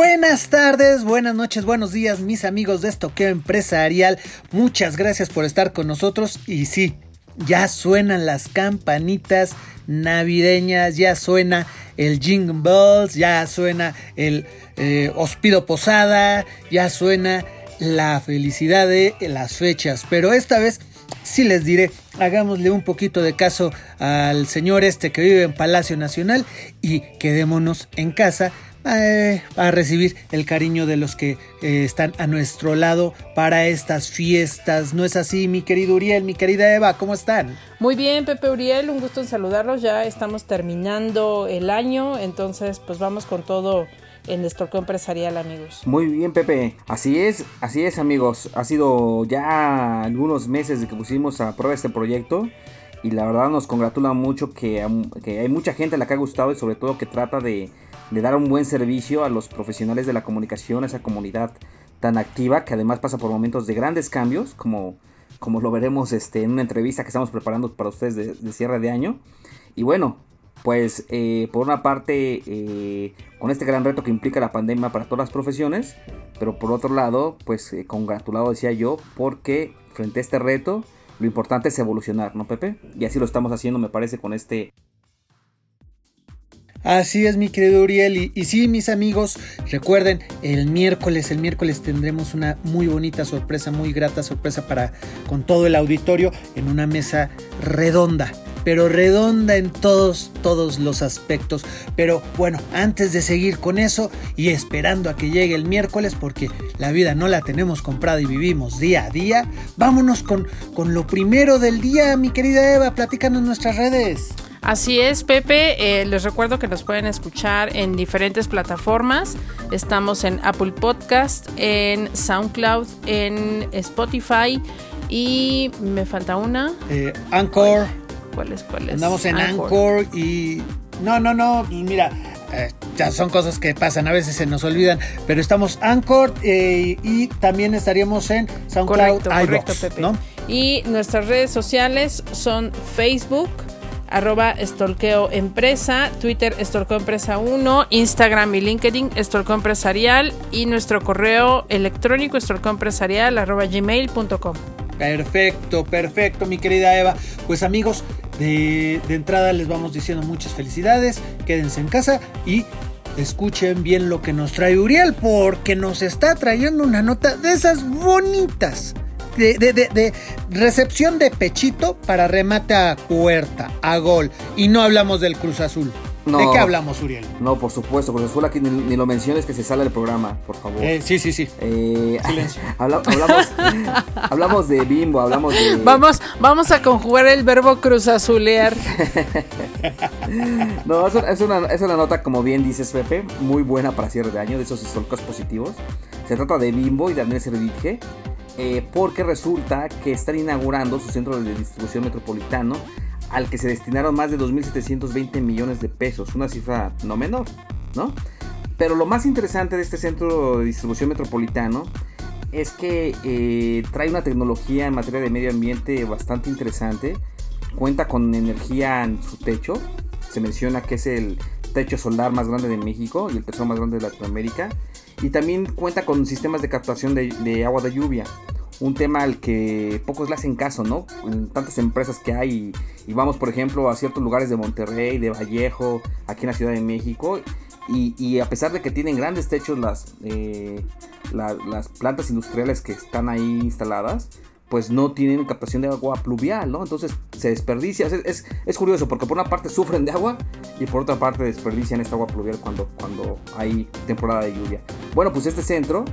Buenas tardes, buenas noches, buenos días, mis amigos de Estoqueo Empresarial. Muchas gracias por estar con nosotros. Y sí, ya suenan las campanitas navideñas, ya suena el Jingle Bells, ya suena el eh, Posada, ya suena la felicidad de las fechas. Pero esta vez sí les diré, hagámosle un poquito de caso al señor este que vive en Palacio Nacional y quedémonos en casa eh, a recibir el cariño de los que eh, están a nuestro lado para estas fiestas. ¿No es así, mi querido Uriel, mi querida Eva? ¿Cómo están? Muy bien, Pepe Uriel, un gusto en saludarlos. Ya estamos terminando el año, entonces pues vamos con todo en Estorco Empresarial, amigos. Muy bien, Pepe. Así es, así es, amigos. Ha sido ya algunos meses de que pusimos a prueba este proyecto y la verdad nos congratula mucho que, que hay mucha gente a la que ha gustado y sobre todo que trata de de dar un buen servicio a los profesionales de la comunicación, a esa comunidad tan activa que además pasa por momentos de grandes cambios, como, como lo veremos este, en una entrevista que estamos preparando para ustedes de, cierre de año. Y bueno, pues eh, por una parte eh, con este gran reto que implica la pandemia para todas las profesiones, pero por otro lado, pues eh, congratulado decía yo, porque frente a este reto, lo importante es evolucionar, ¿no, Pepe? Y así lo estamos haciendo, me parece, con este Así es, mi querido Uriel. Y, sí, mis amigos, recuerden, el miércoles, el miércoles tendremos una muy bonita sorpresa, muy grata sorpresa para con todo el auditorio en una mesa redonda. Pero redonda en todos, todos los aspectos. Pero bueno, antes de seguir con eso y esperando a que llegue el miércoles, porque la vida no la tenemos comprada y vivimos día a día, vámonos con, con lo primero del día, mi querida Eva. Platícanos nuestras redes. Así es, Pepe. Eh, les recuerdo que nos pueden escuchar en diferentes plataformas. Estamos en Apple Podcast, en SoundCloud, en Spotify y me falta una. Eh, Anchor. ¿Cuál es? ¿Cuál es? Andamos en Anchor, y... No, no, no, pues mira, eh, ya son cosas que pasan, a veces se nos olvidan, pero estamos Anchor y también estaríamos en SoundCloud, correcto, Pepe. Y nuestras redes sociales son Facebook, arroba Estolqueo Empresa, Twitter Estolqueo Empresa 1, Instagram y LinkedIn Estolqueo Empresarial y nuestro correo electrónico estolqueoempresarial arroba gmail.com. Perfecto, perfecto, mi querida Eva. Pues amigos, de, de entrada les vamos diciendo muchas felicidades, quédense en casa y escuchen bien lo que nos trae Uriel, porque nos está trayendo una nota de esas bonitas de, recepción de pechito para remate a puerta, a gol. Y no hablamos del Cruz Azul. ¿De qué hablamos, Uriel? No, por supuesto, Cruz Azul aquí ni, lo menciones que se sale del programa, por favor. Eh, sí, sí, sí. Eh, hablamos, de Bimbo, hablamos de... Vamos, vamos a conjugar el verbo Cruz Azulear. no, es, una, es una nota, como bien dices, Pepe, muy buena para cierre de año, de esos históricos positivos. Se trata de Bimbo y de Andrés Servitje eh, porque resulta que están inaugurando su centro de distribución metropolitano al que se destinaron más de 2.720 millones de pesos, una cifra no menor, ¿no? Pero lo más interesante de este centro de distribución metropolitano es que eh, trae una tecnología en materia de medio ambiente bastante interesante, cuenta con energía en su techo, se menciona que es el techo solar más grande de México y el tercero más grande de Latinoamérica, y también cuenta con sistemas de captación de, agua de lluvia. Un tema al que pocos le hacen caso, ¿no? En tantas empresas que hay y, vamos, por ejemplo, a ciertos lugares de Monterrey, de Vallejo, aquí en la Ciudad de México. Y, a pesar de que tienen grandes techos las, eh, las plantas industriales que están ahí instaladas, pues no tienen captación de agua pluvial, ¿no? Entonces se desperdicia. Es, es, curioso porque por una parte sufren de agua y por otra parte desperdician esta agua pluvial cuando, cuando hay temporada de lluvia. Bueno, pues este centro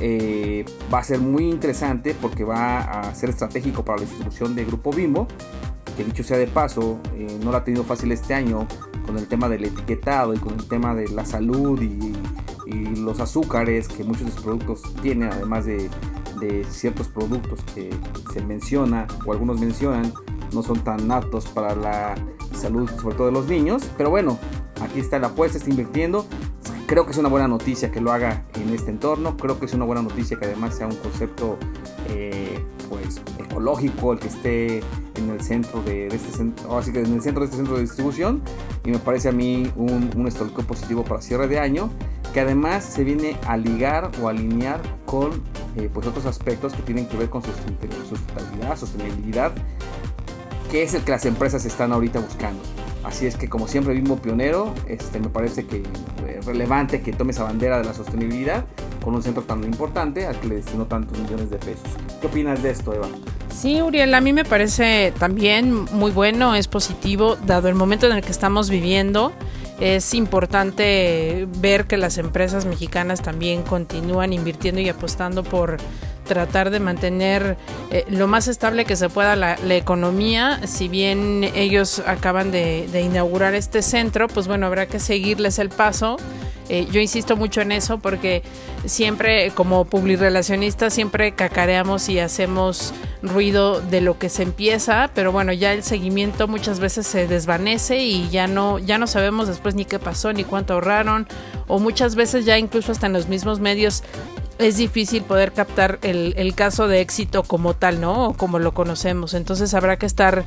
eh, va a ser muy interesante porque va a ser estratégico para la distribución de Grupo Bimbo que dicho sea de paso, eh, no la ha tenido fácil este año con el tema del etiquetado y con el tema de la salud y, los azúcares que muchos de sus productos tienen, además de, ciertos productos que se menciona o algunos mencionan, no son tan aptos para la salud, sobre todo de los niños. Pero bueno, aquí está la apuesta, está invirtiendo. Creo que es una buena noticia que lo haga en este entorno. Creo que es una buena noticia que además sea un concepto eh, pues ecológico el que esté en el centro de, este centro, así que en el centro de este centro de distribución. Y me parece a mí un, un positivo para cierre de año que además se viene a ligar o alinear con eh, pues otros aspectos que tienen que ver con sustentabilidad, sostenibilidad que es el que las empresas están ahorita buscando. Así es que como siempre Bimbo pionero, este, me parece que es eh, relevante que tome esa bandera de la sostenibilidad con un centro tan importante al que le destinó tantos millones de pesos. ¿Qué opinas de esto, Eva? Sí, Uriel, a mí me parece también muy bueno, es positivo, dado el momento en el que estamos viviendo. Es importante ver que las empresas mexicanas también continúan invirtiendo y apostando por tratar de mantener eh, lo más estable que se pueda la, economía. Si bien ellos acaban de, inaugurar este centro, pues bueno, habrá que seguirles el paso. Eh, yo insisto mucho en eso porque siempre como publirelacionistas siempre cacareamos y hacemos ruido de lo que se empieza, pero bueno, ya el seguimiento muchas veces se desvanece y ya no, ya no sabemos después ni qué pasó, ni cuánto ahorraron, o muchas veces ya incluso hasta en los mismos medios es difícil poder captar el, el, caso de éxito como tal, ¿no? O como lo conocemos. Entonces habrá que estar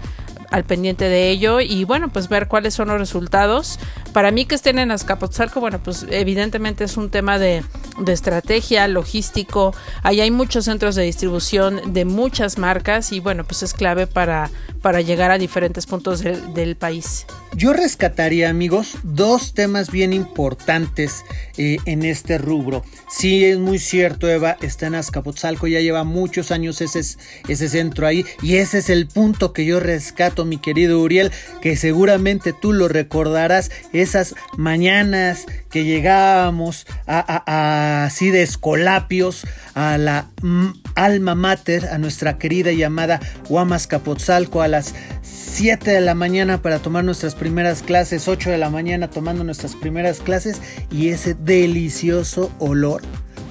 al pendiente de ello y bueno, pues ver cuáles son los resultados. Para mí que estén en Azcapotzalco, bueno, pues evidentemente es un tema de, de estrategia, logístico. Ahí hay muchos centros de distribución de muchas marcas y bueno, pues es clave para, para llegar a diferentes puntos del país. Yo rescataría, amigos, dos temas bien importantes eh, en este rubro. Sí, es muy cierto, Eva, está en Azcapotzalco, ya lleva muchos años ese, ese centro ahí, y ese es el punto que yo rescato, mi querido Uriel, que seguramente tú lo recordarás, esas mañanas que llegábamos a, así de escolapios a la mm, alma mater, a nuestra querida llamada Huamas Capotzalco a las 7 de la mañana para tomar nuestras primeras clases, 8 de la mañana tomando nuestras primeras clases y ese delicioso olor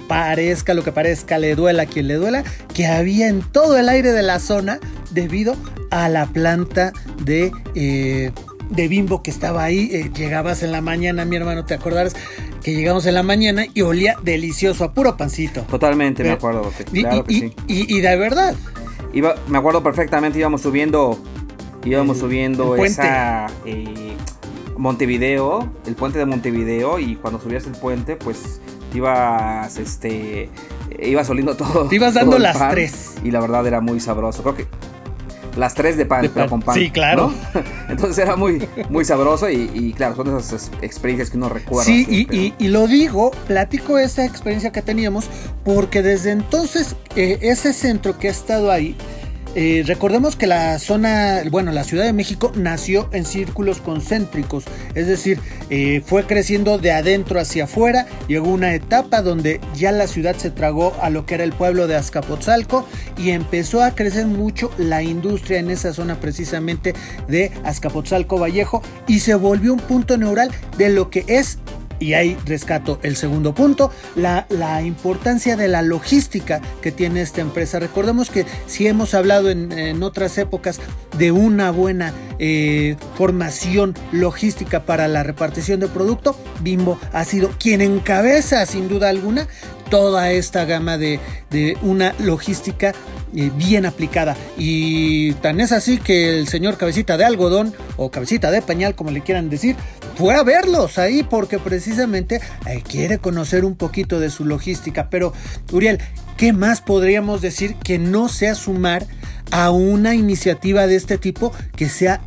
parezca lo que parezca, le duela a quien le duela, que había en todo el aire de la zona debido a la planta de, eh, de bimbo que estaba ahí. Eh, llegabas en la mañana, mi hermano, ¿te acordarás? Que llegamos en la mañana y olía delicioso, a puro pancito. Totalmente, me acuerdo. claro y, que y, de verdad. Iba, me acuerdo perfectamente, íbamos subiendo íbamos subiendo esa eh, Montevideo, el puente de Montevideo y cuando subías el puente pues ibas este ibas oliendo todo. Te ibas dando las tres. Y la verdad era muy sabroso. Creo que las tres de pan, pero con pan. Sí, claro. Entonces era muy, muy sabroso y, claro, son esas experiencias que uno recuerda. Sí, y, y, lo digo, platico esa experiencia que teníamos porque desde entonces eh, ese centro que ha estado ahí eh, recordemos que la zona, bueno, la Ciudad de México nació en círculos concéntricos, es decir, eh, fue creciendo de adentro hacia afuera, llegó una etapa donde ya la ciudad se tragó a lo que era el pueblo de Azcapotzalco y empezó a crecer mucho la industria en esa zona precisamente de Azcapotzalco Vallejo y se volvió un punto neural de lo que es y ahí rescato el segundo punto, la, la, importancia de la logística que tiene esta empresa. Recordemos que si hemos hablado en, otras épocas de una buena eh, formación logística para la repartición de producto, Bimbo ha sido quien encabeza sin duda alguna toda esta gama de, de una logística eh, bien aplicada. Y tan es así que el señor cabecita de algodón o cabecita de pañal, como le quieran decir, fue a verlos ahí porque precisamente eh, quiere conocer un poquito de su logística. Pero, Uriel, ¿qué más podríamos decir que no sea sumar a una iniciativa de este tipo que sea,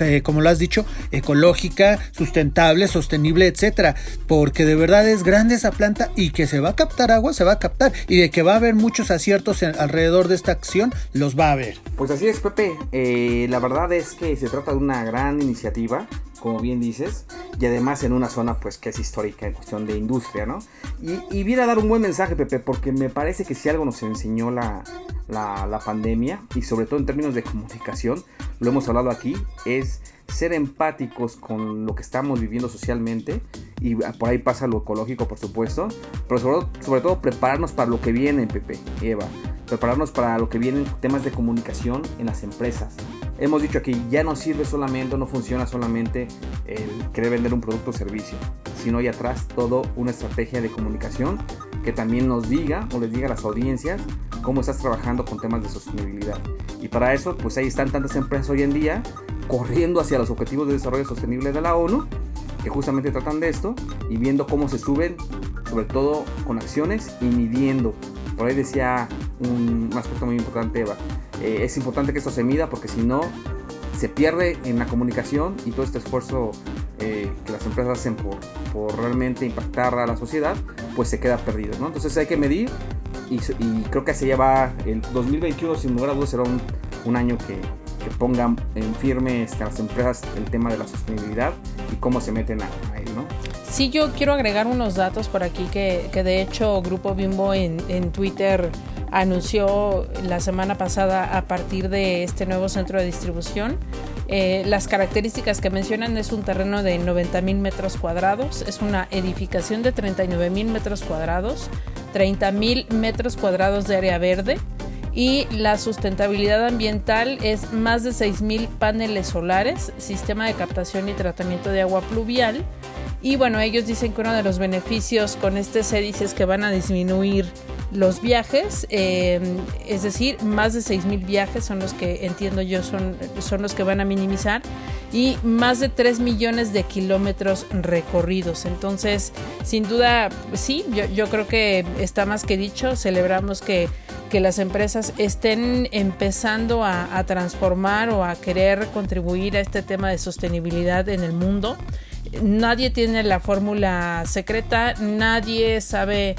eh, como lo has dicho, ecológica, sustentable, sostenible, etcétera? Porque de verdad es grande esa planta y que se va a captar agua, se va a captar y de que va a haber muchos aciertos alrededor de esta acción, los va a haber. Pues así es, Pepe. Eh, la verdad es que se trata de una gran iniciativa como bien dices, y además en una zona pues que es histórica en cuestión de industria, ¿no? Y, viene a dar un buen mensaje, Pepe, porque me parece que si algo nos enseñó la, la, la, pandemia y sobre todo en términos de comunicación, lo hemos hablado aquí, es ser empáticos con lo que estamos viviendo socialmente y por ahí pasa lo ecológico por supuesto, pero sobre, sobre todo prepararnos para lo que viene, Pepe, Eva, prepararnos para lo que vienen temas de comunicación en las empresas. Hemos dicho que ya no sirve solamente, no funciona solamente el querer vender un producto o servicio, sino hay atrás todo una estrategia de comunicación que también nos diga o les diga a las audiencias cómo estás trabajando con temas de sostenibilidad. Y para eso, pues ahí están tantas empresas hoy en día corriendo hacia los objetivos de desarrollo sostenible de la ONU, que justamente tratan de esto, y viendo cómo se suben, sobre todo con acciones y midiendo por ahí decía un, aspecto muy importante, Eva. Eh, es importante que esto se mida porque si no, se pierde en la comunicación y todo este esfuerzo eh, que las empresas hacen por, por, realmente impactar a la sociedad, pues se queda perdido. ¿no? Entonces hay que medir y, creo que se lleva el 2021, sin lugar a dudas, será un, un año que, que pongan en firme este, a las empresas el tema de la sostenibilidad y cómo se meten a, a él. ¿no? Sí, yo quiero agregar unos datos por aquí que, que de hecho Grupo Bimbo en, en, Twitter anunció la semana pasada a partir de este nuevo centro de distribución. Eh, las características que mencionan es un terreno de 90 mil metros cuadrados, es una edificación de 39 mil metros cuadrados, 30 mil metros cuadrados de área verde y la sustentabilidad ambiental es más de 6 mil paneles solares, sistema de captación y tratamiento de agua pluvial y bueno, ellos dicen que uno de los beneficios con este CEDIS es que van a disminuir los viajes, eh, es decir, más de 6.000 viajes son los que entiendo yo son, son los que van a minimizar y más de 3 millones de kilómetros recorridos. Entonces, sin duda, sí, yo, creo que está más que dicho, celebramos que, que las empresas estén empezando a transformar o a querer contribuir a este tema de sostenibilidad en el mundo nadie tiene la fórmula secreta, nadie sabe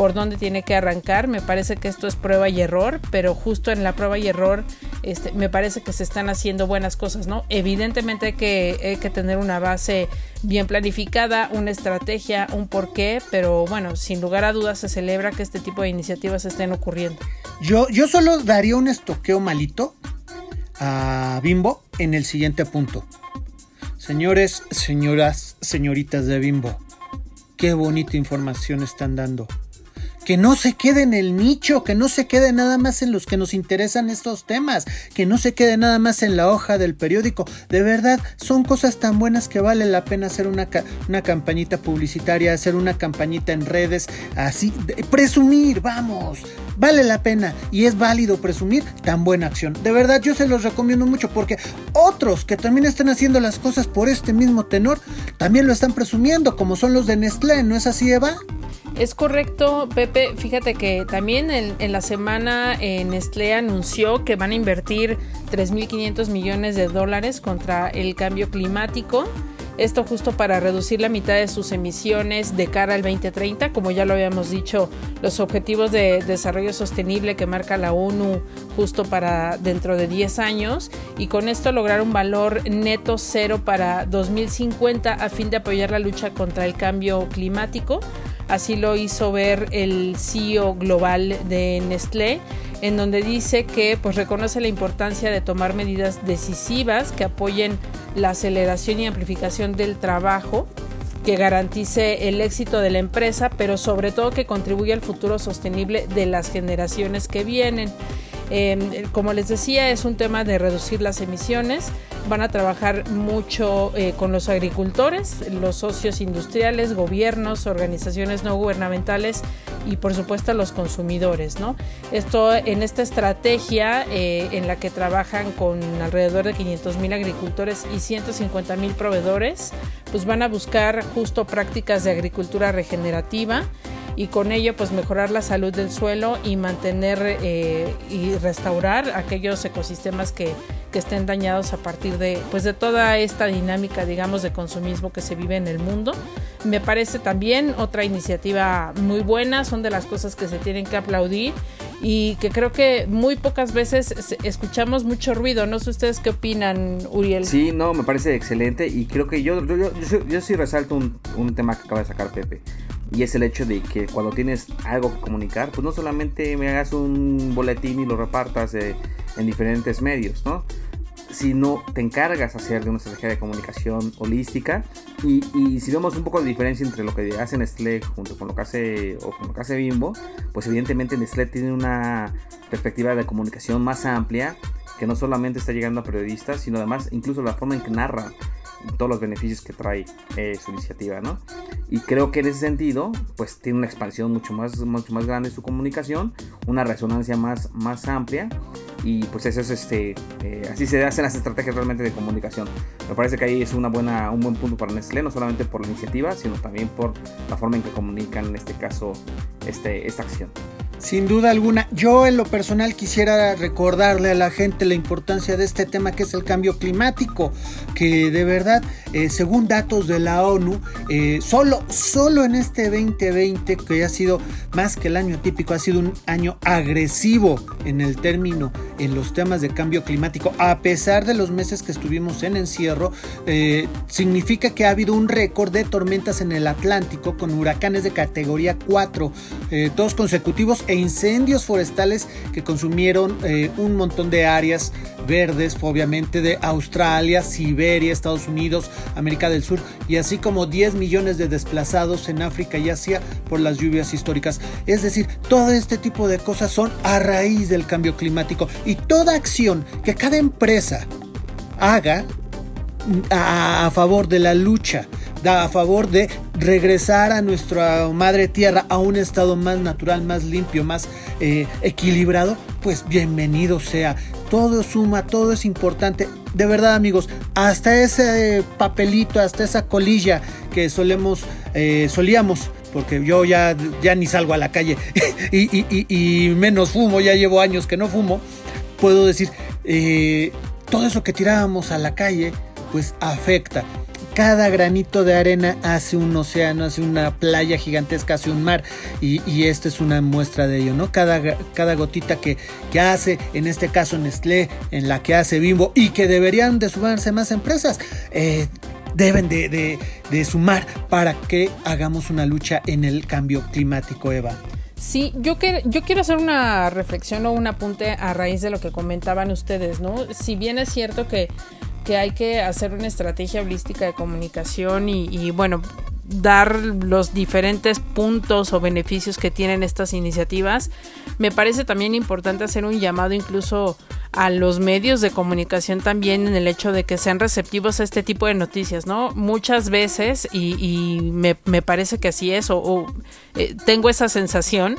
por dónde tiene que arrancar. Me parece que esto es prueba y error, pero justo en la prueba y error este, me parece que se están haciendo buenas cosas, ¿no? Evidentemente hay que, hay que tener una base bien planificada, una estrategia, un porqué, pero bueno, sin lugar a dudas se celebra que este tipo de iniciativas estén ocurriendo. Yo, yo solo daría un estoqueo malito a Bimbo en el siguiente punto. Señores, señoras, señoritas de Bimbo, qué bonita información están dando. Que no se quede en el nicho, que no se quede nada más en los que nos interesan estos temas, que no se quede nada más en la hoja del periódico. De verdad, son cosas tan buenas que vale la pena hacer una, una campañita publicitaria, hacer una campañita en redes, así, presumir, vamos, vale la pena y es válido presumir tan buena acción. De verdad yo se los recomiendo mucho porque otros que también están haciendo las cosas por este mismo tenor también lo están presumiendo, como son los de Nestlé, ¿no es así Eva? Es correcto, Pepe. Fíjate que también en, la semana eh, Nestlé anunció que van a invertir 3.500 millones de dólares contra el cambio climático. Esto justo para reducir la mitad de sus emisiones de cara al 2030, como ya lo habíamos dicho, los objetivos de desarrollo sostenible que marca la ONU justo para dentro de 10 años y con esto lograr un valor neto cero para 2050 a fin de apoyar la lucha contra el cambio climático. Así lo hizo ver el CEO global de Nestlé en donde dice que pues reconoce la importancia de tomar medidas decisivas que apoyen la aceleración y amplificación del trabajo que garantice el éxito de la empresa, pero sobre todo que contribuya al futuro sostenible de las generaciones que vienen. Eh, como les decía, es un tema de reducir las emisiones. Van a trabajar mucho eh, con los agricultores, los socios industriales, gobiernos, organizaciones no gubernamentales y por supuesto los consumidores. ¿no? Esto en esta estrategia eh, en la que trabajan con alrededor de 500 mil agricultores y 150 mil proveedores, pues van a buscar justo prácticas de agricultura regenerativa y con ello pues mejorar la salud del suelo y mantener eh, y restaurar aquellos ecosistemas que, que, estén dañados a partir de pues de toda esta dinámica digamos de consumismo que se vive en el mundo me parece también otra iniciativa muy buena son de las cosas que se tienen que aplaudir y que creo que muy pocas veces escuchamos mucho ruido. No sé ustedes qué opinan, Uriel. Sí, no, me parece excelente y creo que yo, yo, yo, yo sí resalto un, un, tema que acaba de sacar Pepe. Y es el hecho de que cuando tienes algo que comunicar, pues no solamente me hagas un boletín y lo repartas en diferentes medios, ¿no? Sino te encargas hacer de una estrategia de comunicación holística y, si vemos un poco de diferencia entre lo que hace Nestlé junto con lo que hace o con lo que hace Bimbo, pues evidentemente Nestlé tiene una perspectiva de comunicación más amplia que no solamente está llegando a periodistas, sino además incluso la forma en que narra todos los beneficios que trae eh, su iniciativa, ¿no? Y creo que en ese sentido, pues tiene una expansión mucho más, mucho más grande su comunicación, una resonancia más, más amplia y pues eso es este, eh, así se hacen las estrategias realmente de comunicación. Me parece que ahí es una buena, un buen punto para Nestlé, no solamente por la iniciativa, sino también por la forma en que comunican en este caso este, esta acción. Sin duda alguna, yo en lo personal quisiera recordarle a la gente la importancia de este tema que es el cambio climático, que de verdad, eh, según datos de la ONU, eh, solo, solo en este 2020, que ha sido más que el año típico, ha sido un año agresivo en el término, en los temas de cambio climático, a pesar de los meses que estuvimos en encierro, eh, significa que ha habido un récord de tormentas en el Atlántico con huracanes de categoría 4, todos consecutivos e incendios forestales que consumieron eh, un montón de áreas verdes, obviamente de Australia, Siberia, Estados Unidos, América del Sur y así como 10 millones de desplazados en África y Asia por las lluvias históricas. Es decir, todo este tipo de cosas son a raíz del cambio climático y toda acción que cada empresa haga a, favor de la lucha, a favor de regresar a nuestra madre tierra a un estado más natural, más limpio, más eh, equilibrado, pues bienvenido sea. Todo suma, todo es importante. De verdad amigos, hasta ese papelito, hasta esa colilla que solemos, eh, solíamos porque yo ya, ya ni salgo a la calle y, menos fumo, ya llevo años que no fumo, puedo decir, eh, todo eso que tirábamos a la calle, pues afecta. Cada granito de arena hace un océano, hace una playa gigantesca, hace un mar. Y, esta es una muestra de ello, ¿no? Cada, cada gotita que, que, hace, en este caso Nestlé, en la que hace Bimbo, y que deberían de sumarse más empresas, eh, deben de, de sumar para que hagamos una lucha en el cambio climático, Eva. Sí, yo, que, yo quiero hacer una reflexión o un apunte a raíz de lo que comentaban ustedes, ¿no? Si bien es cierto que que hay que hacer una estrategia holística de comunicación y, bueno, dar los diferentes puntos o beneficios que tienen estas iniciativas. Me parece también importante hacer un llamado incluso a los medios de comunicación también en el hecho de que sean receptivos a este tipo de noticias, ¿no? Muchas veces, y, me, parece que así es, o, eh, tengo esa sensación,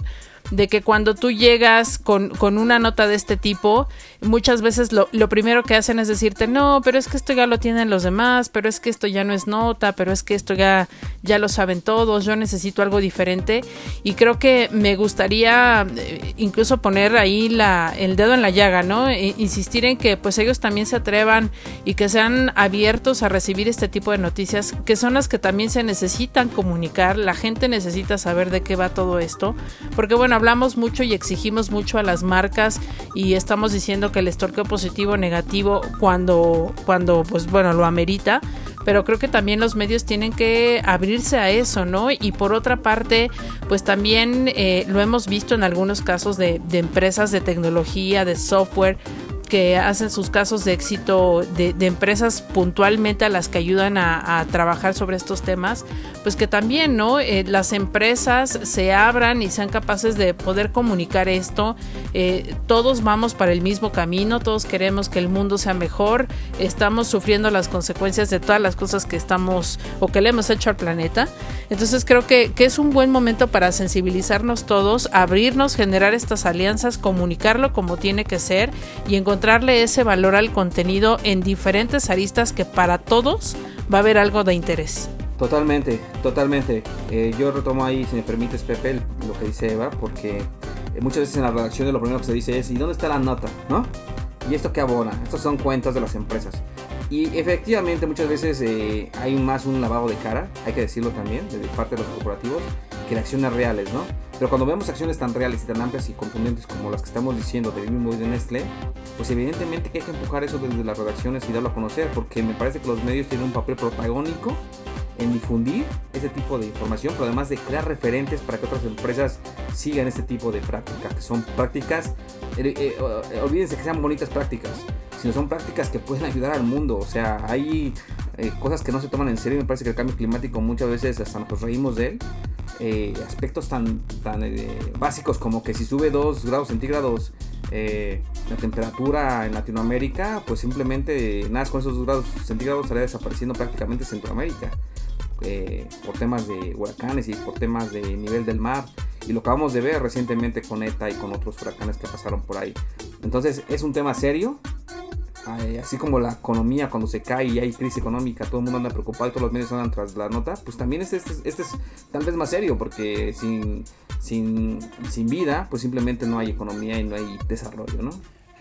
de que cuando tú llegas con, con una nota de este tipo, muchas veces lo, lo, primero que hacen es decirte, no, pero es que esto ya lo tienen los demás, pero es que esto ya no es nota, pero es que esto ya, ya lo saben todos, yo necesito algo diferente. Y creo que me gustaría eh, incluso poner ahí la, el dedo en la llaga, ¿no? E, insistir en que pues ellos también se atrevan y que sean abiertos a recibir este tipo de noticias, que son las que también se necesitan comunicar, la gente necesita saber de qué va todo esto, porque bueno, hablamos mucho y exigimos mucho a las marcas y estamos diciendo que el estorqueo positivo o negativo cuando, cuando pues bueno, lo amerita, pero creo que también los medios tienen que abrirse a eso, ¿no? Y por otra parte, pues también eh, lo hemos visto en algunos casos de, de empresas de tecnología, de software, que hacen sus casos de éxito de, empresas puntualmente a las que ayudan a, trabajar sobre estos temas, pues que también, ¿no? Eh, las empresas se abran y sean capaces de poder comunicar esto. Eh, todos vamos para el mismo camino, todos queremos que el mundo sea mejor, estamos sufriendo las consecuencias de todas las cosas que estamos o que le hemos hecho al planeta. Entonces creo que, que es un buen momento para sensibilizarnos todos, abrirnos, generar estas alianzas, comunicarlo como tiene que ser y encontrar encontrarle ese valor al contenido en diferentes aristas que para todos va a haber algo de interés. Totalmente, totalmente. Eh, yo retomo ahí, si me permites, Pepe, lo que dice Eva, porque eh, muchas veces en la redacción lo primero que se dice es, ¿y dónde está la nota? ¿No? ¿Y esto qué abona? Estos son cuentas de las empresas. Y efectivamente muchas veces eh, hay más un lavado de cara, hay que decirlo también, de parte de los corporativos, que acciones reales, ¿no? Pero cuando vemos acciones tan reales y tan amplias y contundentes como las que estamos diciendo de Bimbo y de Nestlé, pues evidentemente que hay que empujar eso desde las redacciones y darlo a conocer, porque me parece que los medios tienen un papel protagónico en difundir ese tipo de información, pero además de crear referentes para que otras empresas sigan este tipo de prácticas, que son prácticas, eh, eh, eh, olvídense que sean bonitas prácticas, sino son prácticas que pueden ayudar al mundo, o sea, hay cosas que no se toman en serio, me parece que el cambio climático muchas veces hasta nos reímos de él, aspectos tan, tan básicos como que si sube 2 grados centígrados la temperatura en Latinoamérica, pues simplemente nada con esos 2 grados centígrados estaría desapareciendo prácticamente Centroamérica. Eh, por temas de huracanes y por temas de nivel del mar. Y lo acabamos de ver recientemente con ETA y con otros huracanes que pasaron por ahí. Entonces es un tema serio. así como la economía cuando se cae y hay crisis económica, todo el mundo anda preocupado y todos los medios andan tras la nota, pues también este, este, este, es tal vez más serio porque sin, sin, sin vida pues simplemente no hay economía y no hay desarrollo, ¿no?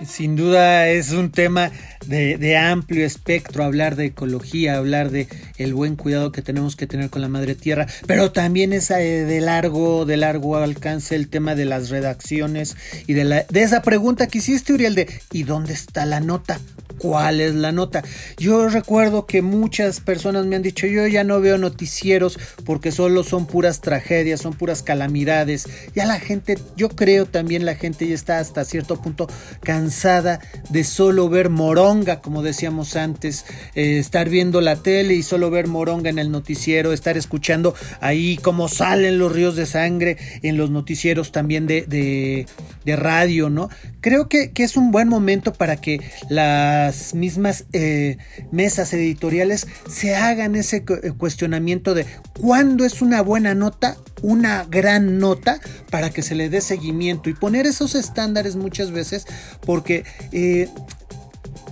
Sin duda es un tema de, amplio espectro, hablar de ecología, hablar de el buen cuidado que tenemos que tener con la madre tierra, pero también es eh, de largo, de largo alcance el tema de las redacciones y de, la, de esa pregunta que hiciste, Uriel, de ¿y dónde está la nota? Cuál es la nota. Yo recuerdo que muchas personas me han dicho, yo ya no veo noticieros porque solo son puras tragedias, son puras calamidades. Ya la gente, yo creo también la gente ya está hasta cierto punto cansada de solo ver moronga, como decíamos antes, eh, estar viendo la tele y solo ver moronga en el noticiero, estar escuchando ahí cómo salen los ríos de sangre en los noticieros también de, de, radio, ¿no? Creo que, es un buen momento para que la mismas eh, mesas editoriales se hagan ese eh, cuestionamiento de cuándo es una buena nota, una gran nota, para que se le dé seguimiento y poner esos estándares muchas veces porque eh,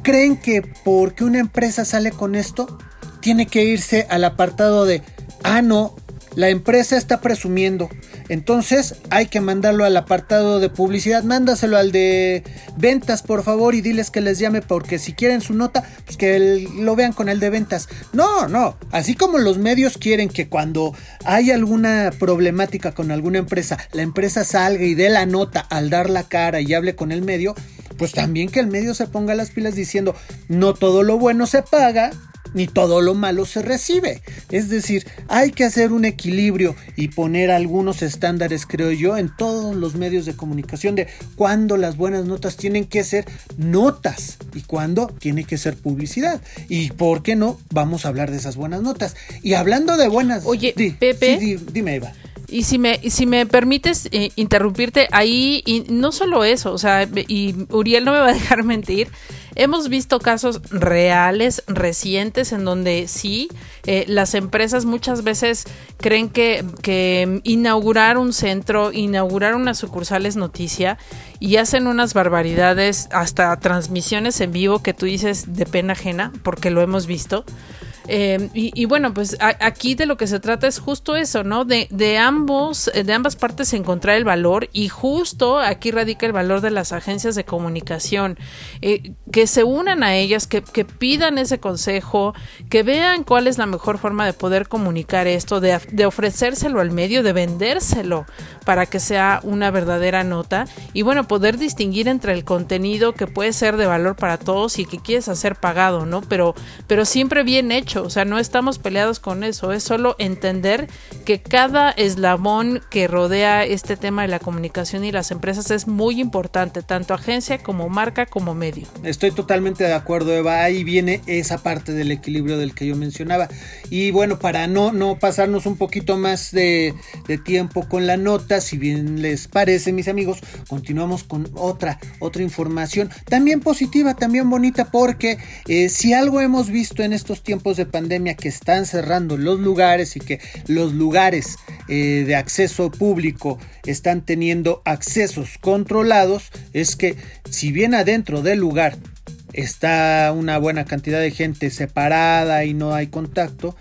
creen que porque una empresa sale con esto, tiene que irse al apartado de, ah, no, la empresa está presumiendo. Entonces hay que mandarlo al apartado de publicidad. Mándaselo al de ventas, por favor, y diles que les llame porque si quieren su nota, pues que lo vean con el de ventas. No, no. Así como los medios quieren que cuando hay alguna problemática con alguna empresa, la empresa salga y dé la nota al dar la cara y hable con el medio, pues también que el medio se ponga las pilas diciendo, no todo lo bueno se paga ni todo lo malo se recibe. Es decir, hay que hacer un equilibrio y poner algunos estándares, creo yo, en todos los medios de comunicación de cuándo las buenas notas tienen que ser notas y cuándo tiene que ser publicidad. Y por qué no, vamos a hablar de esas buenas notas. Y hablando de buenas... Oye, Pepe... dime, Eva. Y si me, si me permites eh, interrumpirte ahí, y no solo eso, o sea, y Uriel no me va a dejar mentir, hemos visto casos reales, recientes, en donde sí, eh, las empresas muchas veces creen que, que inaugurar un centro, inaugurar una sucursal es noticia y hacen unas barbaridades, hasta transmisiones en vivo que tú dices de pena ajena, porque lo hemos visto. Em, y, bueno, pues aquí de lo que se trata es justo eso, ¿no? De, de, ambos, de ambas partes encontrar el valor y justo aquí radica el valor de las agencias de comunicación, eh, que se unan a ellas, que, que, pidan ese consejo, que vean cuál es la mejor forma de poder comunicar esto, de, de ofrecérselo al medio, de vendérselo para que sea una verdadera nota y bueno, poder distinguir entre el contenido que puede ser de valor para todos y que quieres hacer pagado, ¿no? Pero, pero siempre bien hecho o sea, no estamos peleados con eso, es solo entender que cada eslabón que rodea este tema de la comunicación y las empresas es muy importante, tanto agencia como marca como medio. Estoy totalmente de acuerdo, Eva, ahí viene esa parte del equilibrio del que yo mencionaba. Y bueno, para no, no pasarnos un poquito más de, tiempo con la nota, si bien les parece, mis amigos, continuamos con otra, otra información, también positiva, también bonita, porque eh, si algo hemos visto en estos tiempos de pandemia que están cerrando los lugares y que los lugares eh, de acceso público están teniendo accesos controlados, es que si bien adentro del lugar está una buena cantidad de gente separada y no hay contacto,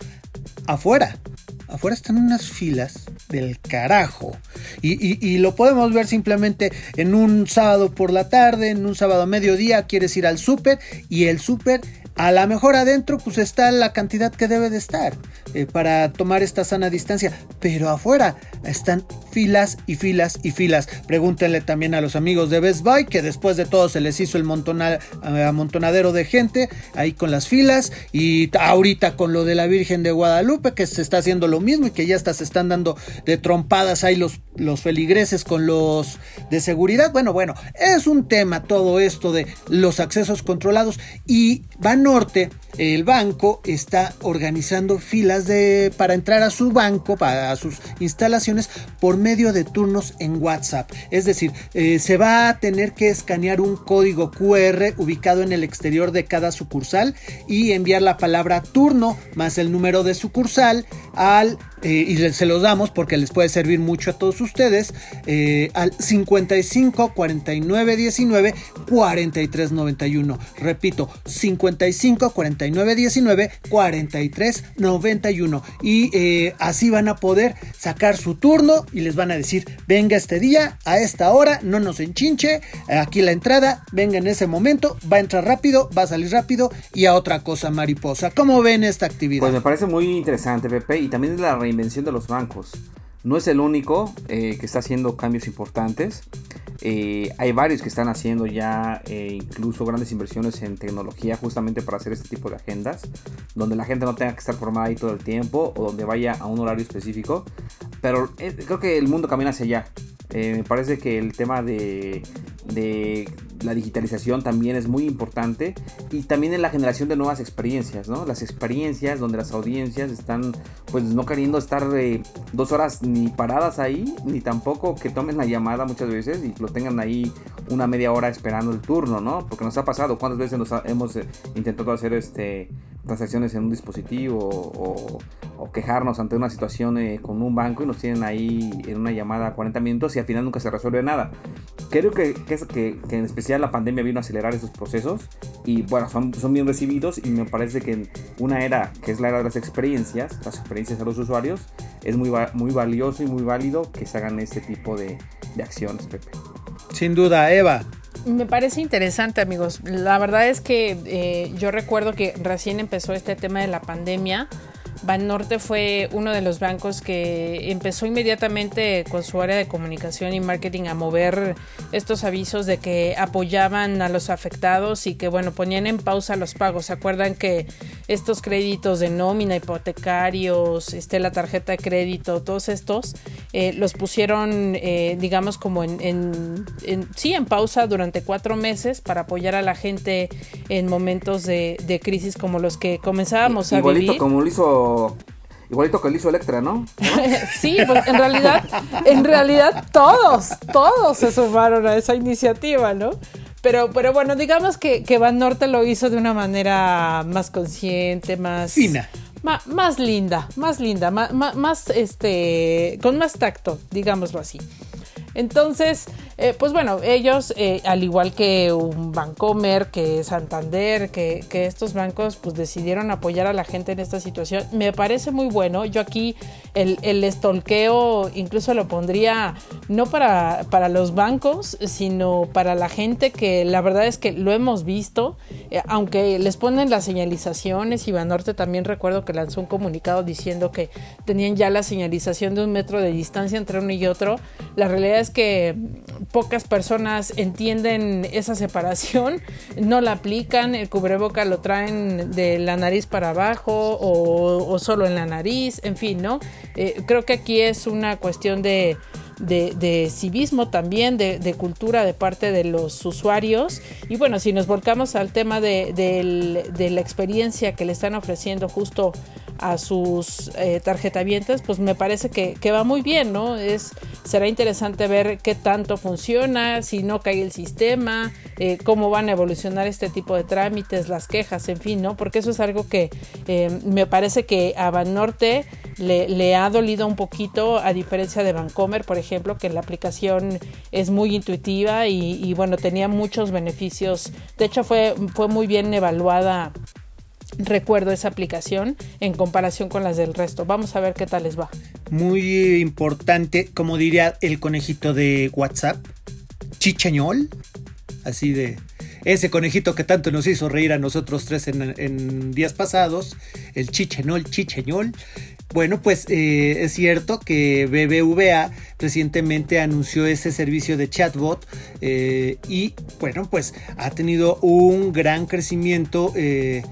afuera afuera están unas filas del carajo. Y, y, lo podemos ver simplemente en un sábado por la tarde, en un sábado a mediodía, quieres ir al súper y el súper A lo mejor adentro pues está la cantidad que debe de estar eh, para tomar esta sana distancia, pero afuera están filas y filas y filas. Pregúntenle también a los amigos de Best Buy que después de todo se les hizo el eh, amontonadero de gente ahí con las filas y ahorita con lo de la Virgen de Guadalupe que se está haciendo lo mismo y que ya hasta se están dando de trompadas ahí los, los feligreses con los de seguridad. Bueno, bueno, es un tema todo esto de los accesos controlados y van Norte, el banco está organizando filas de, para entrar a su banco, para sus instalaciones, por medio de turnos en WhatsApp. Es decir, eh, se va a tener que escanear un código QR ubicado en el exterior de cada sucursal y enviar la palabra turno más el número de sucursal al eh, y se los damos porque les puede servir mucho a todos ustedes eh, al 55 49 19 43 91 repito 55 49 19 43 91 y eh, así van a poder sacar su turno y les van a decir venga este día a esta hora no nos enchinche aquí la entrada venga en ese momento va a entrar rápido va a salir rápido y a otra cosa mariposa ¿cómo ven esta actividad? Pues me parece muy interesante Pepe y también es la reinvención de los bancos. No es el único eh, que está haciendo cambios importantes. Eh, hay varios que están haciendo ya eh, incluso grandes inversiones en tecnología justamente para hacer este tipo de agendas, donde la gente no tenga que estar formada ahí todo el tiempo o donde vaya a un horario específico. Pero creo que el mundo camina hacia allá. me parece que el tema de, de la digitalización también es muy importante y también en la generación de nuevas experiencias, ¿no? Las experiencias donde las audiencias están pues no queriendo estar eh, dos horas ni paradas ahí, ni tampoco que tomen la llamada muchas veces y lo tengan ahí una media hora esperando el turno, ¿no? Porque nos ha pasado, ¿cuántas veces nos hemos eh, intentado hacer este transacciones en un dispositivo quejarnos ante una situación eh, con un banco y nos tienen ahí en una llamada 40 minutos y al final nunca se resuelve nada. Creo que, que, que, que en especial la pandemia vino a acelerar esos procesos y bueno, son, son bien recibidos y me parece que en una era que es la era de las experiencias, las experiencias a los usuarios, es muy, muy valioso y muy válido que se hagan este tipo de, de acciones, Pepe. Sin duda, Eva. Me parece interesante, amigos. La verdad es que eh, yo recuerdo que recién empezó este tema de la pandemia. Banorte fue uno de los bancos que empezó inmediatamente con su área de comunicación y marketing a mover estos avisos de que apoyaban a los afectados y que bueno ponían en pausa los pagos. ¿Se acuerdan que estos créditos de nómina, hipotecarios, este, la tarjeta de crédito, todos estos eh, los pusieron eh, digamos como en, sí en pausa durante cuatro meses para apoyar a la gente en momentos de, crisis como los que comenzábamos a vivir. como lo hizo igualito que el hizo Electra, ¿no? sí, pues en realidad, en realidad todos, todos se sumaron a esa iniciativa, ¿no? Pero, pero bueno, digamos que, que Van Norte lo hizo de una manera más consciente, más... Fina. más linda, más linda, más, más, este, con más tacto, digámoslo así. Entonces, eh, pues bueno, ellos, eh, al igual que un Bancomer, que Santander, que, estos bancos, pues decidieron apoyar a la gente en esta situación. Me parece muy bueno. Yo aquí el, el estolqueo incluso lo pondría no para, para los bancos, sino para la gente que la verdad es que lo hemos visto, eh, aunque les ponen las señalizaciones, y Banorte también recuerdo que lanzó un comunicado diciendo que tenían ya la señalización de un metro de distancia entre uno y otro. La realidad es que pocas personas entienden esa separación, no la aplican, el cubreboca lo traen de la nariz para abajo o, solo en la nariz, en fin, ¿no? Eh, creo que aquí es una cuestión de, de, civismo también, de, cultura de parte de los usuarios. Y bueno, si nos volcamos al tema de, de la experiencia que le están ofreciendo justo a sus eh, tarjetavientes, pues me parece que, va muy bien, ¿no? Es, será interesante ver qué tanto funciona, si no cae el sistema, eh, cómo van a evolucionar este tipo de trámites, las quejas, en fin, ¿no? Porque eso es algo que eh, me parece que a Banorte le, le ha dolido un poquito, a diferencia de Bancomer, por ejemplo, que la aplicación es muy intuitiva y, y bueno, tenía muchos beneficios. De hecho, fue, fue muy bien evaluada recuerdo esa aplicación en comparación con las del resto. Vamos a ver qué tal les va. Muy importante, como diría el conejito de WhatsApp, chichañol, así de ese conejito que tanto nos hizo reír a nosotros tres en, días pasados, el chichenol, chicheñol. Bueno, pues eh, es cierto que BBVA recientemente anunció ese servicio de chatbot eh, y bueno, pues ha tenido un gran crecimiento. Eh,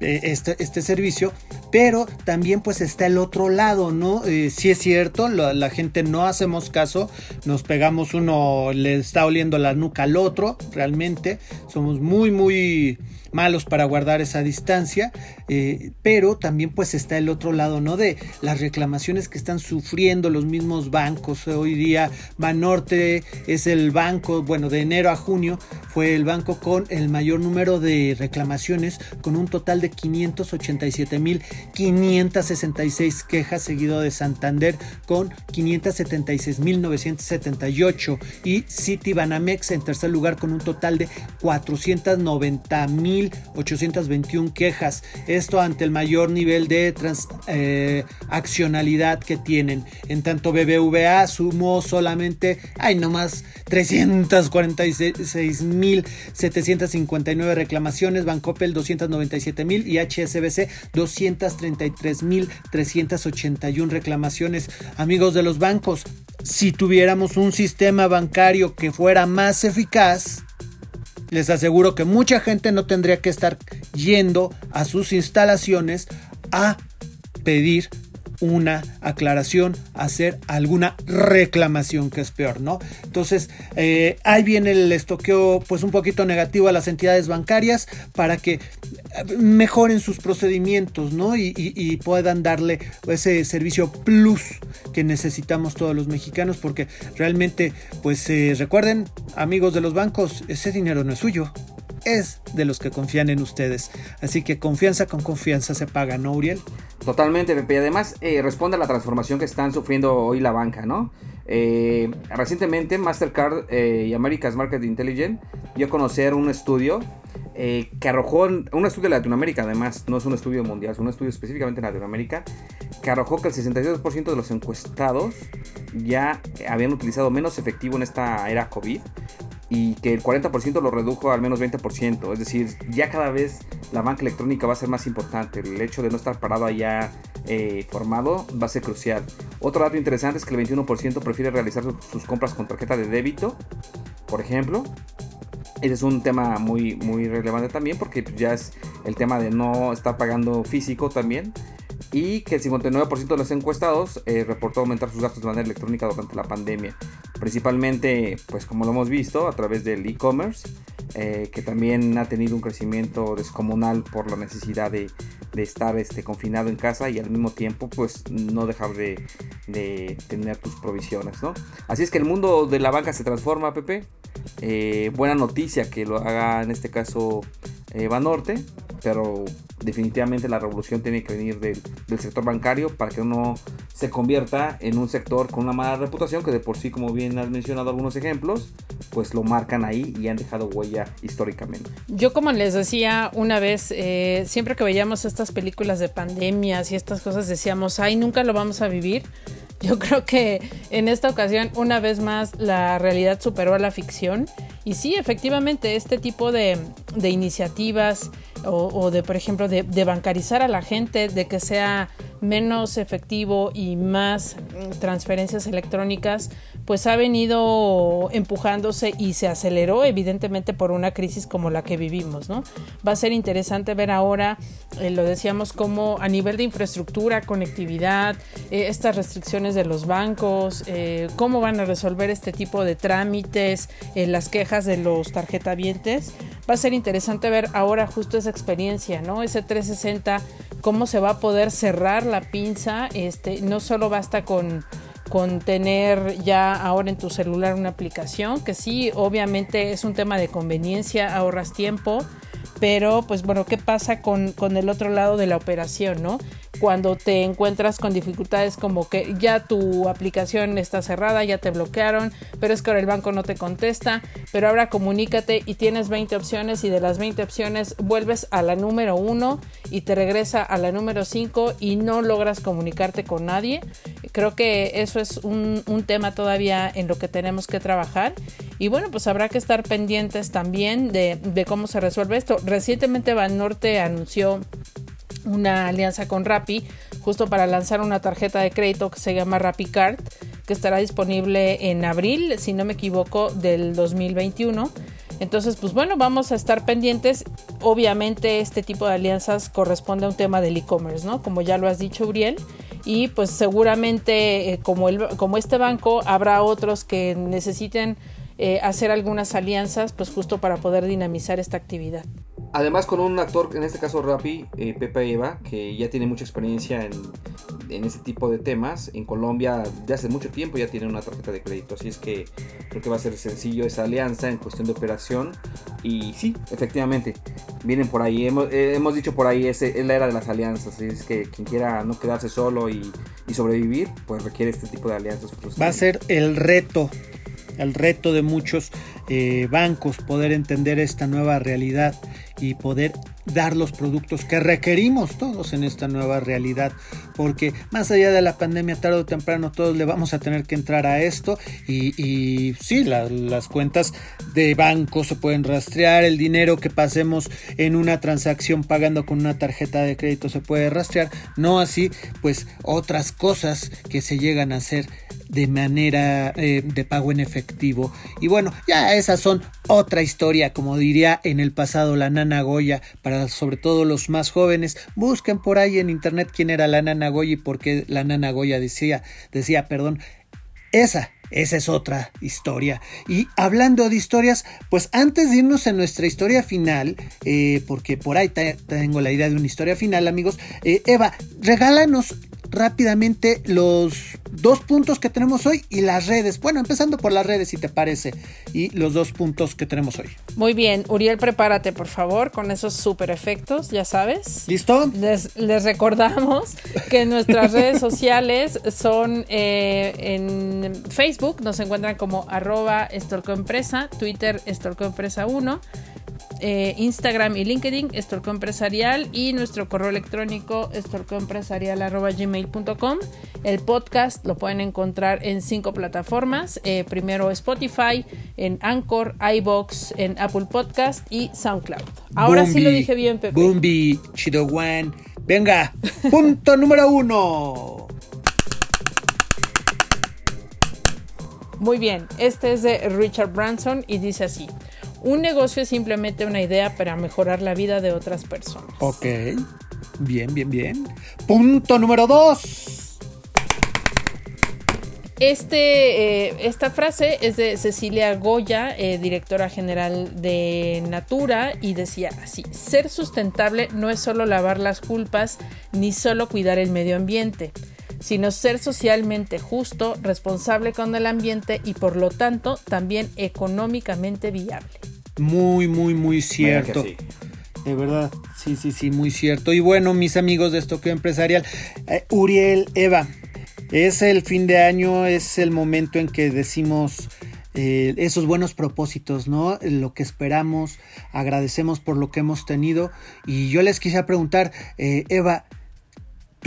este, este servicio, pero también pues está el otro lado, ¿no? Eh, sí es cierto, la, gente no hacemos caso, nos pegamos uno, le está oliendo la nuca al otro, realmente, somos muy, muy malos para guardar esa distancia, eh, pero también pues está el otro lado, ¿no? De las reclamaciones que están sufriendo los mismos bancos. Hoy día Banorte es el banco, bueno, de enero a junio fue el banco con el mayor número de reclamaciones, con un total de 587.566 quejas, seguido de Santander con 576.978 y City Banamex en tercer lugar con un total de 490.000 821 quejas. Esto ante el mayor nivel de transaccionalidad eh, que tienen. En tanto BBVA sumó solamente, hay nomás 346.759 reclamaciones, Bancopel 297.000 y HSBC 233.381 reclamaciones. Amigos de los bancos, si tuviéramos un sistema bancario que fuera más eficaz, les aseguro que mucha gente no tendría que estar yendo a sus instalaciones a pedir una aclaración, hacer alguna reclamación, que es peor, ¿no? Entonces, eh, ahí viene el estoqueo, pues un poquito negativo a las entidades bancarias para que eh, mejoren sus procedimientos, ¿no? Y, puedan darle ese servicio plus que necesitamos todos los mexicanos, porque realmente, pues eh, recuerden, amigos de los bancos, ese dinero no es suyo es de los que confían en ustedes. Así que confianza con confianza se paga, ¿no, Uriel? Totalmente, Pepe. Y además eh, responde a la transformación que están sufriendo hoy la banca, ¿no? Eh, recientemente Mastercard eh, y America's Market Intelligence dio a conocer un estudio que arrojó, un estudio de Latinoamérica además, no es un estudio mundial, es un estudio específicamente en Latinoamérica, que arrojó que el 62% de los encuestados ya habían utilizado menos efectivo en esta era COVID y que el 40% lo redujo al menos 20%. Es decir, ya cada vez la banca electrónica va a ser más importante. El hecho de no estar parado allá eh, formado va a ser crucial. Otro dato interesante es que el 21% prefiere realizar sus compras con tarjeta de débito, por ejemplo. Ese es un tema muy, muy relevante también porque ya es el tema de no estar pagando físico también y que el 59% de los encuestados eh, reportó aumentar sus gastos de manera electrónica durante la pandemia, principalmente, pues como lo hemos visto, a través del e-commerce, eh, que también ha tenido un crecimiento descomunal por la necesidad de, estar este, confinado en casa y al mismo tiempo, pues no dejar de, tener tus provisiones, ¿no? Así es que el mundo de la banca se transforma, Pepe. Eh, buena noticia que lo haga en este caso Banorte, pero definitivamente la revolución tiene que venir del, sector bancario para que uno se convierta en un sector con una mala reputación que de por sí, como bien has mencionado algunos ejemplos, pues lo marcan ahí y han dejado huella históricamente. Yo como les decía una vez, eh, siempre que veíamos estas películas de pandemias y estas cosas decíamos, ay, nunca lo vamos a vivir. Yo creo que en esta ocasión, una vez más, la realidad superó a la ficción. Y sí, efectivamente, este tipo de, de iniciativas o, de, por ejemplo, de, bancarizar a la gente, de que sea menos efectivo y más mm, transferencias electrónicas, pues ha venido empujándose y se aceleró evidentemente por una crisis como la que vivimos, ¿no? Va a ser interesante ver ahora, eh, lo decíamos, como a nivel de infraestructura, conectividad, eh, estas restricciones de los bancos, eh, cómo van a resolver este tipo de trámites, las quejas de los tarjetavientes. Va a ser interesante ver ahora justo esa experiencia, ¿no? Ese 360 cómo se va a poder cerrar la pinza. Este, no solo basta con, con tener ya ahora en tu celular una aplicación, que sí, obviamente es un tema de conveniencia, ahorras tiempo, pero pues bueno, ¿qué pasa con, con el otro lado de la operación, no? Cuando te encuentras con dificultades como que ya tu aplicación está cerrada, ya te bloquearon, pero es que ahora el banco no te contesta, pero ahora comunícate y tienes 20 opciones y de las 20 opciones vuelves a la número 1 y te regresa a la número 5 y no logras comunicarte con nadie. creo que eso es un, tema todavía en lo que tenemos que trabajar. Y bueno, pues habrá que estar pendientes también de, de cómo se resuelve esto. Recientemente Banorte anunció una alianza con Rappi justo para lanzar una tarjeta de crédito que se llama RappiCard que estará disponible en abril, si no me equivoco, del 2021. Entonces, pues bueno, vamos a estar pendientes. Obviamente este tipo de alianzas corresponde a un tema del e-commerce, ¿no? Como ya lo has dicho, Uriel. Y pues seguramente eh, como, como este banco, habrá otros que necesiten eh, hacer algunas alianzas, pues justo para poder dinamizar esta actividad. Además con un actor, en este caso Rappi, eh, Pepe Eva, que ya tiene mucha experiencia en, en este tipo de temas. En Colombia de hace mucho tiempo ya tiene una tarjeta de crédito, así es que creo que va a ser sencillo esa alianza en cuestión de operación. Y sí, efectivamente, vienen por ahí. Hemos, eh, dicho por ahí, es, es, la era de las alianzas. Así es que quien quiera no quedarse solo y sobrevivir, pues requiere este tipo de alianzas. Va a ser el reto el reto de muchos eh, bancos poder entender esta nueva realidad y poder dar los productos que requerimos todos en esta nueva realidad porque más allá de la pandemia tarde o temprano todos le vamos a tener que entrar a esto y, sí las cuentas de banco se pueden rastrear el dinero que pasemos en una transacción pagando con una tarjeta de crédito se puede rastrear no así pues otras cosas que se llegan a hacer de manera eh, de pago en efectivo. Y bueno, ya esas son otra historia, como diría en el pasado la nana Goya, para sobre todo los más jóvenes. Busquen por ahí en internet quién era la nana Goya y por qué la nana Goya decía, decía, perdón, esa esa es otra historia. Y hablando de historias, pues antes de irnos a nuestra historia final, eh, porque por ahí tengo la idea de una historia final, amigos, eh, Eva, regálanos rápidamente los dos puntos que tenemos hoy y las redes. Bueno, empezando por las redes, si te parece, y los dos puntos que tenemos hoy. Muy bien, Uriel, prepárate por favor con esos super efectos, ya sabes. ¿Listo? Les, recordamos que nuestras redes sociales son eh, en Facebook, nos encuentran como arroba Empresa, Twitter Empresa 1 eh, Instagram y LinkedIn, Estorco Empresarial, y nuestro correo electrónico estorcoempresarial.gmail.com. El podcast lo pueden encontrar en cinco plataformas. Eh, primero Spotify, en Anchor, iBox, en Apple Podcast y SoundCloud. Ahora sí lo dije bien, Pepe. Boombi, Chido One. Venga, punto número uno. Muy bien, este es de Richard Branson y dice así. Un negocio es simplemente una idea para mejorar la vida de otras personas. Ok. Bien, bien, bien. Punto número dos. Este, eh, esta frase es de Cecilia Goya, eh, directora general de Natura, y decía así, ser sustentable no es solo lavar las culpas ni solo cuidar el medio ambiente, sino ser socialmente justo, responsable con el ambiente y por lo tanto también económicamente viable. Muy, muy, muy cierto. De verdad, sí, sí, sí, muy cierto. Y bueno, mis amigos de Estoqueo Empresarial, eh, Uriel, Eva, es el fin de año, es el momento en que decimos eh, esos buenos propósitos, ¿no? Lo que esperamos, agradecemos por lo que hemos tenido. Y yo les quisiera preguntar, eh, Eva,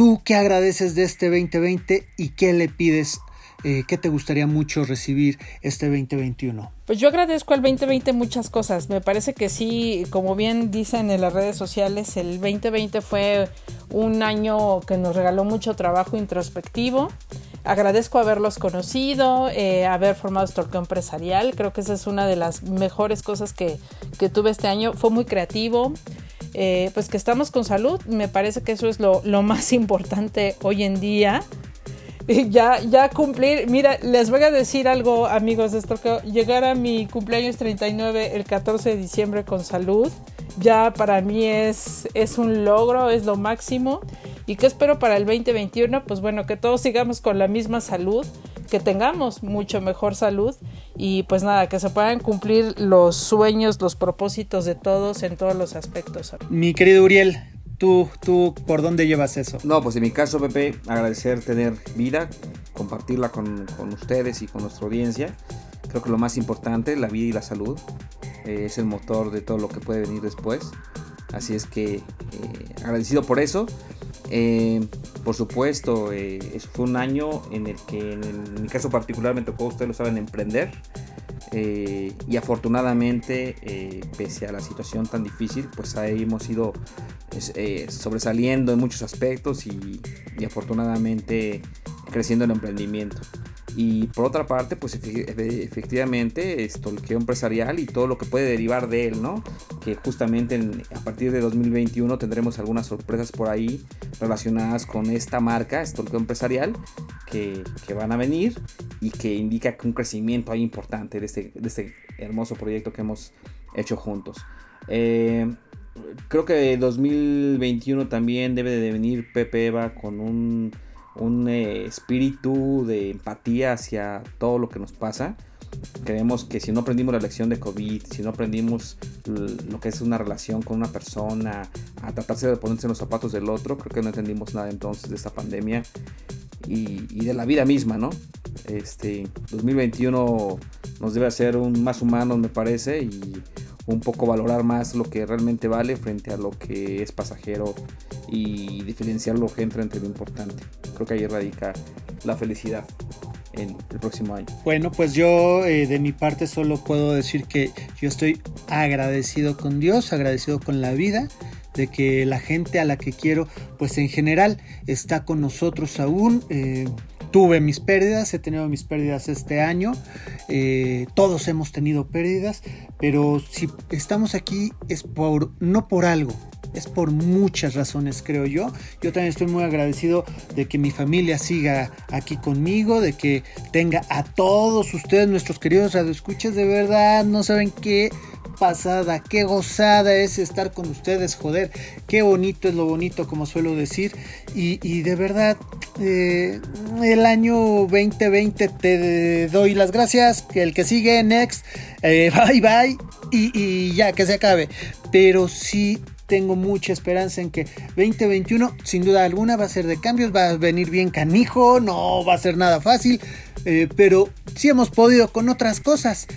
¿tú qué agradeces de este 2020 y qué le pides eh, ¿qué te gustaría mucho recibir este 2021? Pues yo agradezco al 2020 muchas cosas. Me parece que sí, como bien dicen en las redes sociales, el 2020 fue un año que nos regaló mucho trabajo introspectivo. Agradezco haberlos conocido, eh, haber formado Storco Empresarial. Creo que esa es una de las mejores cosas que, tuve este año. Fue muy creativo. Eh, pues que estamos con salud, me parece que eso es lo, lo más importante hoy en día. ya, ya cumplir, mira, les voy a decir algo, amigos esto, que llegar a mi cumpleaños 39 el 14 de diciembre con salud, ya para mí es, es un logro, es lo máximo. ¿Y qué espero para el 2021? Pues bueno, que todos sigamos con la misma salud, que tengamos mucho mejor salud y pues nada, que se puedan cumplir los sueños, los propósitos de todos en todos los aspectos. Mi querido Uriel, ¿Tú, ¿Tú por dónde llevas eso? No, pues en mi caso, Pepe, agradecer tener vida, compartirla con, ustedes y con nuestra audiencia. Creo que lo más importante, la vida y la salud, eh, es el motor de todo lo que puede venir después. Así es que eh, agradecido por eso. Eh, por supuesto, eh, fue un año en el que en, mi caso particular me tocó, ustedes lo saben, emprender. Eh, y afortunadamente, eh, pese a la situación tan difícil, pues ahí hemos ido sobresaliendo en muchos aspectos y afortunadamente creciendo el emprendimiento. Y por otra parte, pues efectivamente, estolqueo empresarial y todo lo que puede derivar de él, ¿no? Que justamente a partir de 2021 tendremos algunas sorpresas por ahí relacionadas con esta marca, estolqueo empresarial, que, que, van a venir y que indica un crecimiento ahí importante de este, de este hermoso proyecto que hemos hecho juntos. Eh, creo que 2021 también debe de venir Pepe Eva con un un eh, espíritu de empatía hacia todo lo que nos pasa. Creemos que si no aprendimos la lección de COVID, si no aprendimos lo que es una relación con una persona, a tratarse de ponerse en los zapatos del otro, creo que no entendimos nada entonces de esta pandemia y, de la vida misma, ¿no? Este 2021 nos debe hacer más humanos, me parece, y un poco valorar más lo que realmente vale frente a lo que es pasajero y diferenciar lo que entra entre lo importante. Creo que ahí radica la felicidad en el próximo año. Bueno, pues yo eh, de mi parte solo puedo decir que yo estoy agradecido con Dios, agradecido con la vida, de que la gente a la que quiero, pues en general está con nosotros aún. Eh, tuve mis pérdidas, he tenido mis pérdidas este año, eh, todos hemos tenido pérdidas, pero si estamos aquí es por, no por algo, es por muchas razones, creo yo. Yo también estoy muy agradecido de que mi familia siga aquí conmigo, de que tenga a todos ustedes, nuestros queridos radioescuchas, de verdad, no saben qué pasada, qué gozada es estar con ustedes, joder, qué bonito es lo bonito, como suelo decir, y, de verdad, eh, el año 2020 te doy las gracias, que el que sigue, next, eh, bye bye, y, y ya, que se acabe, pero sí tengo mucha esperanza en que 2021, sin duda alguna, va a ser de cambios, va a venir bien canijo, no va a ser nada fácil, eh, pero sí hemos podido con otras cosas.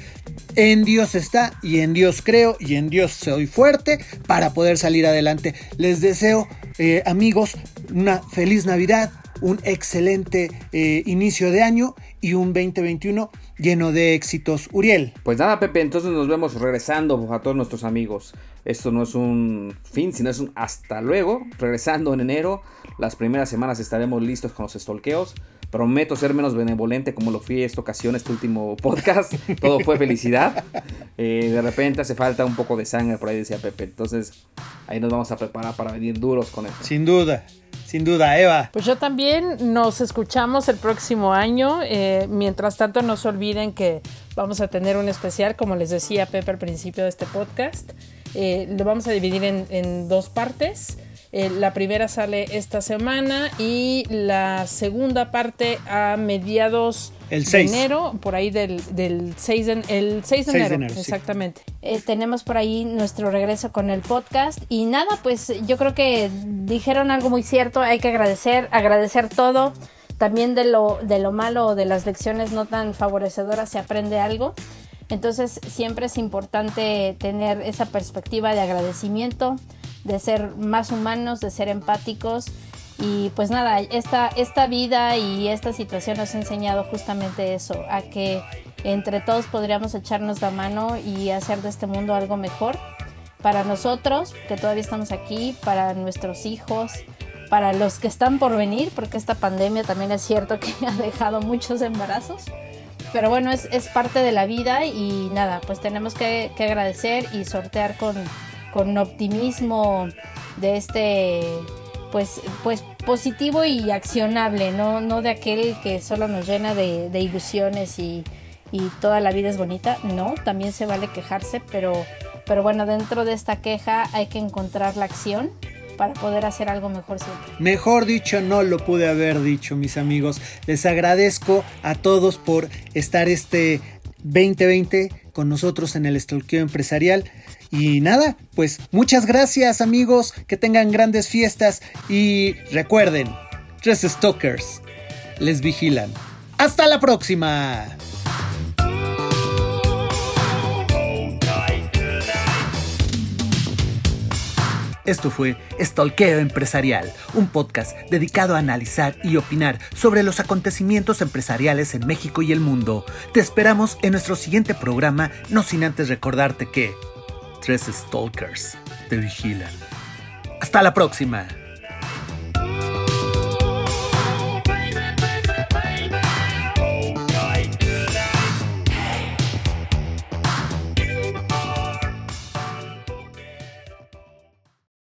En Dios está y en Dios creo y en Dios soy fuerte para poder salir adelante. Les deseo, eh, amigos, una feliz Navidad, un excelente eh, inicio de año y un 2021 lleno de éxitos. Uriel. Pues nada, Pepe, entonces nos vemos regresando a todos nuestros amigos. Esto no es un fin, sino es un hasta luego. Regresando en enero, las primeras semanas estaremos listos con los estolqueos. Prometo ser menos benevolente como lo fui esta ocasión, este último podcast. Todo fue felicidad. Eh, de repente hace falta un poco de sangre, por ahí decía Pepe. Entonces ahí nos vamos a preparar para venir duros con esto. Sin duda. Sin duda, Eva. Pues yo también nos escuchamos el próximo año. Eh, mientras tanto, no se olviden que vamos a tener un especial, como les decía Pepe al principio de este podcast. Eh, lo vamos a dividir en dos partes. Eh, la primera sale esta semana y la segunda parte a mediados de enero, por ahí del, 6 de, el 6 de enero, exactamente. Eh, tenemos por ahí nuestro regreso con el podcast y nada, pues yo creo que dijeron algo muy cierto, hay que agradecer, agradecer todo. También de lo, de lo malo o de las lecciones no tan favorecedoras se aprende algo. Entonces siempre es importante tener esa perspectiva de agradecimiento, de ser más humanos, de ser empáticos. Y pues nada, esta, esta vida y esta situación nos ha enseñado justamente eso, a que entre todos podríamos echarnos la mano y hacer de este mundo algo mejor para nosotros, que todavía estamos aquí, para nuestros hijos, para los que están por venir, porque esta pandemia también es cierto que ha dejado muchos embarazos. Pero bueno, es, es parte de la vida y nada, pues tenemos que, que agradecer y sortear con, con optimismo de este pues pues positivo y accionable, no, no de aquel que solo nos llena de, ilusiones y, y, toda la vida es bonita. No, también se vale quejarse, pero, pero bueno, dentro de esta queja hay que encontrar la acción para poder hacer algo mejor siempre. Mejor dicho, no lo pude haber dicho, mis amigos. Les agradezco a todos por estar este 2020 con nosotros en el Estolqueo Empresarial. Y nada, pues muchas gracias amigos, que tengan grandes fiestas y recuerden, tres stalkers les vigilan. Hasta la próxima. Esto fue Stalkeo Empresarial, un podcast dedicado a analizar y opinar sobre los acontecimientos empresariales en México y el mundo. Te esperamos en nuestro siguiente programa, no sin antes recordarte que tres stalkers te vigilan. Hasta la próxima.